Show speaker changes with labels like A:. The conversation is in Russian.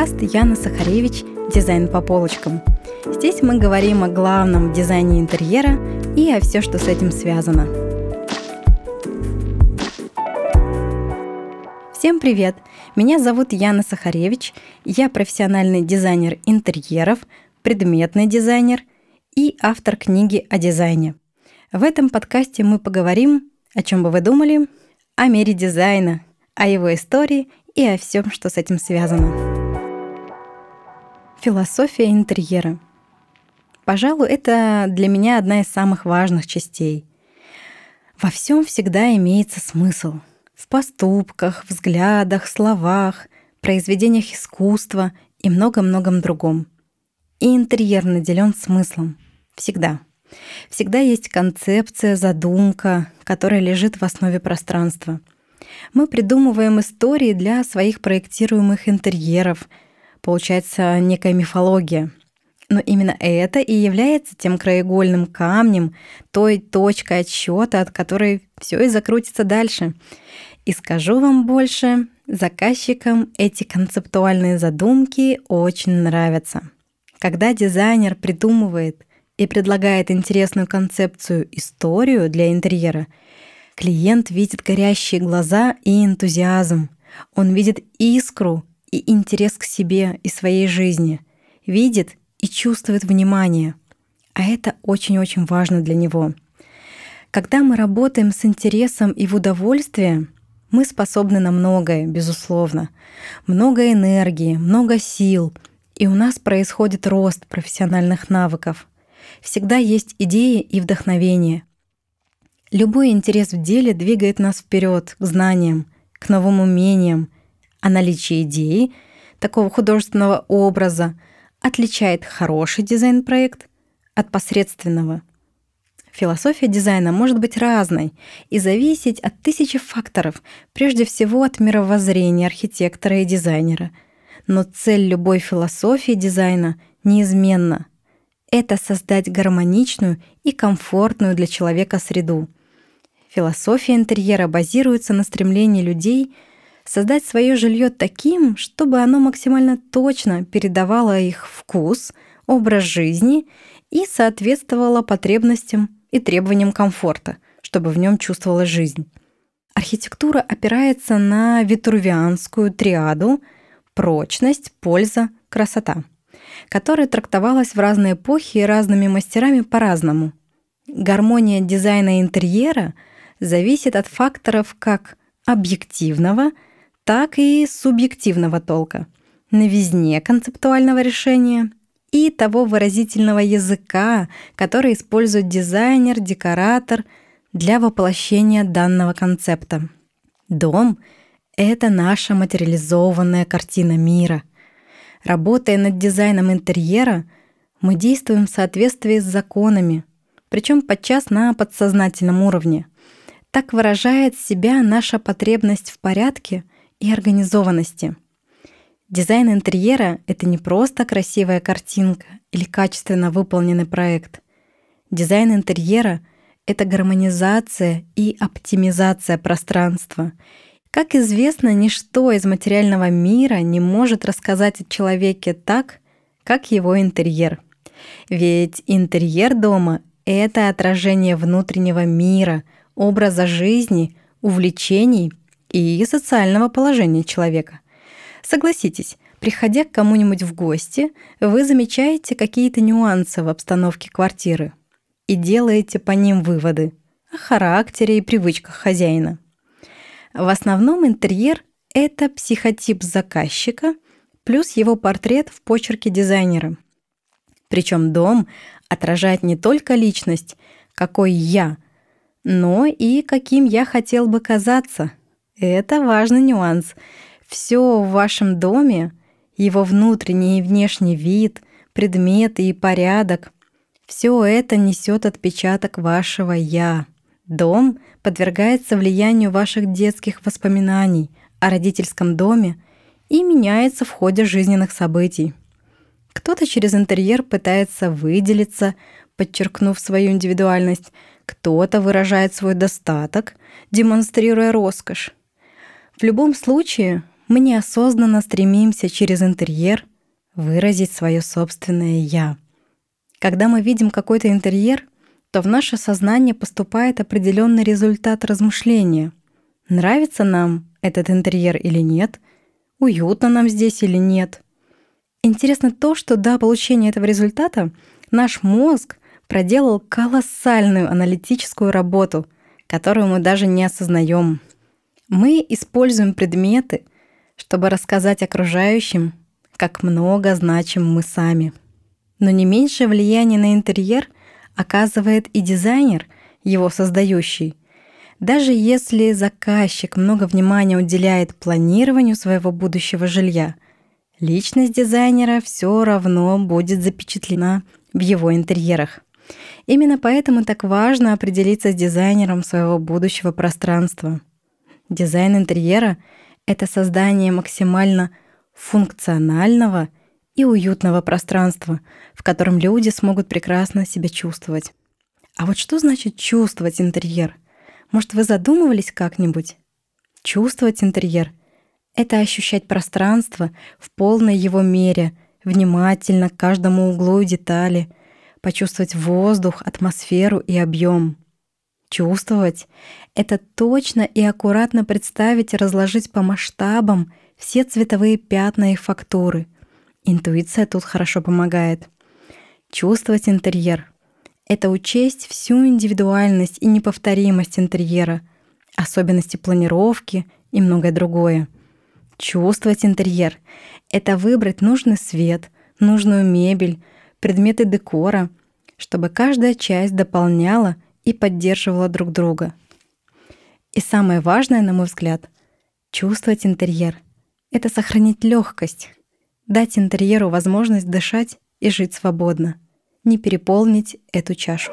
A: подкаст Яна Сахаревич «Дизайн по полочкам». Здесь мы говорим о главном дизайне интерьера и о все, что с этим связано. Всем привет! Меня зовут Яна Сахаревич. Я профессиональный дизайнер интерьеров, предметный дизайнер и автор книги о дизайне. В этом подкасте мы поговорим, о чем бы вы думали, о мире дизайна, о его истории и о всем, что с этим связано. Философия интерьера. Пожалуй, это для меня одна из самых важных частей. Во всем всегда имеется смысл. В поступках, взглядах, словах, произведениях искусства и много-многом другом. И интерьер наделен смыслом. Всегда. Всегда есть концепция, задумка, которая лежит в основе пространства — мы придумываем истории для своих проектируемых интерьеров. Получается некая мифология. Но именно это и является тем краеугольным камнем, той точкой отсчета, от которой все и закрутится дальше. И скажу вам больше, заказчикам эти концептуальные задумки очень нравятся. Когда дизайнер придумывает и предлагает интересную концепцию, историю для интерьера — Клиент видит горящие глаза и энтузиазм. Он видит искру и интерес к себе и своей жизни. Видит и чувствует внимание. А это очень-очень важно для него. Когда мы работаем с интересом и в удовольствие, мы способны на многое, безусловно. Много энергии, много сил, и у нас происходит рост профессиональных навыков. Всегда есть идеи и вдохновение. Любой интерес в деле двигает нас вперед к знаниям, к новым умениям, а наличие идеи, такого художественного образа, отличает хороший дизайн-проект от посредственного. Философия дизайна может быть разной и зависеть от тысячи факторов, прежде всего от мировоззрения архитектора и дизайнера. Но цель любой философии дизайна неизменна. Это создать гармоничную и комфортную для человека среду — Философия интерьера базируется на стремлении людей создать свое жилье таким, чтобы оно максимально точно передавало их вкус, образ жизни и соответствовало потребностям и требованиям комфорта, чтобы в нем чувствовалась жизнь. Архитектура опирается на витрувианскую триаду прочность, польза, красота, которая трактовалась в разные эпохи и разными мастерами по-разному. Гармония дизайна интерьера — зависит от факторов как объективного, так и субъективного толка, новизне концептуального решения и того выразительного языка, который использует дизайнер, декоратор для воплощения данного концепта. Дом — это наша материализованная картина мира. Работая над дизайном интерьера, мы действуем в соответствии с законами, причем подчас на подсознательном уровне — так выражает себя наша потребность в порядке и организованности. Дизайн интерьера — это не просто красивая картинка или качественно выполненный проект. Дизайн интерьера — это гармонизация и оптимизация пространства. Как известно, ничто из материального мира не может рассказать о человеке так, как его интерьер. Ведь интерьер дома — это отражение внутреннего мира — образа жизни, увлечений и социального положения человека. Согласитесь, приходя к кому-нибудь в гости, вы замечаете какие-то нюансы в обстановке квартиры и делаете по ним выводы о характере и привычках хозяина. В основном интерьер — это психотип заказчика плюс его портрет в почерке дизайнера. Причем дом отражает не только личность, какой я — но и каким я хотел бы казаться. Это важный нюанс. Все в вашем доме, его внутренний и внешний вид, предметы и порядок, все это несет отпечаток вашего «я». Дом подвергается влиянию ваших детских воспоминаний о родительском доме и меняется в ходе жизненных событий. Кто-то через интерьер пытается выделиться, подчеркнув свою индивидуальность, кто-то выражает свой достаток, демонстрируя роскошь. В любом случае, мы неосознанно стремимся через интерьер выразить свое собственное «я». Когда мы видим какой-то интерьер, то в наше сознание поступает определенный результат размышления. Нравится нам этот интерьер или нет, уютно нам здесь или нет. Интересно то, что до получения этого результата наш мозг проделал колоссальную аналитическую работу, которую мы даже не осознаем. Мы используем предметы, чтобы рассказать окружающим, как много значим мы сами. Но не меньшее влияние на интерьер оказывает и дизайнер, его создающий. Даже если заказчик много внимания уделяет планированию своего будущего жилья, личность дизайнера все равно будет запечатлена в его интерьерах. Именно поэтому так важно определиться с дизайнером своего будущего пространства. Дизайн интерьера — это создание максимально функционального и уютного пространства, в котором люди смогут прекрасно себя чувствовать. А вот что значит чувствовать интерьер? Может, вы задумывались как-нибудь? Чувствовать интерьер — это ощущать пространство в полной его мере, внимательно к каждому углу и детали, почувствовать воздух, атмосферу и объем. Чувствовать — это точно и аккуратно представить и разложить по масштабам все цветовые пятна и фактуры. Интуиция тут хорошо помогает. Чувствовать интерьер — это учесть всю индивидуальность и неповторимость интерьера, особенности планировки и многое другое. Чувствовать интерьер — это выбрать нужный свет, нужную мебель, предметы декора, чтобы каждая часть дополняла и поддерживала друг друга. И самое важное, на мой взгляд, чувствовать интерьер — это сохранить легкость, дать интерьеру возможность дышать и жить свободно, не переполнить эту чашу.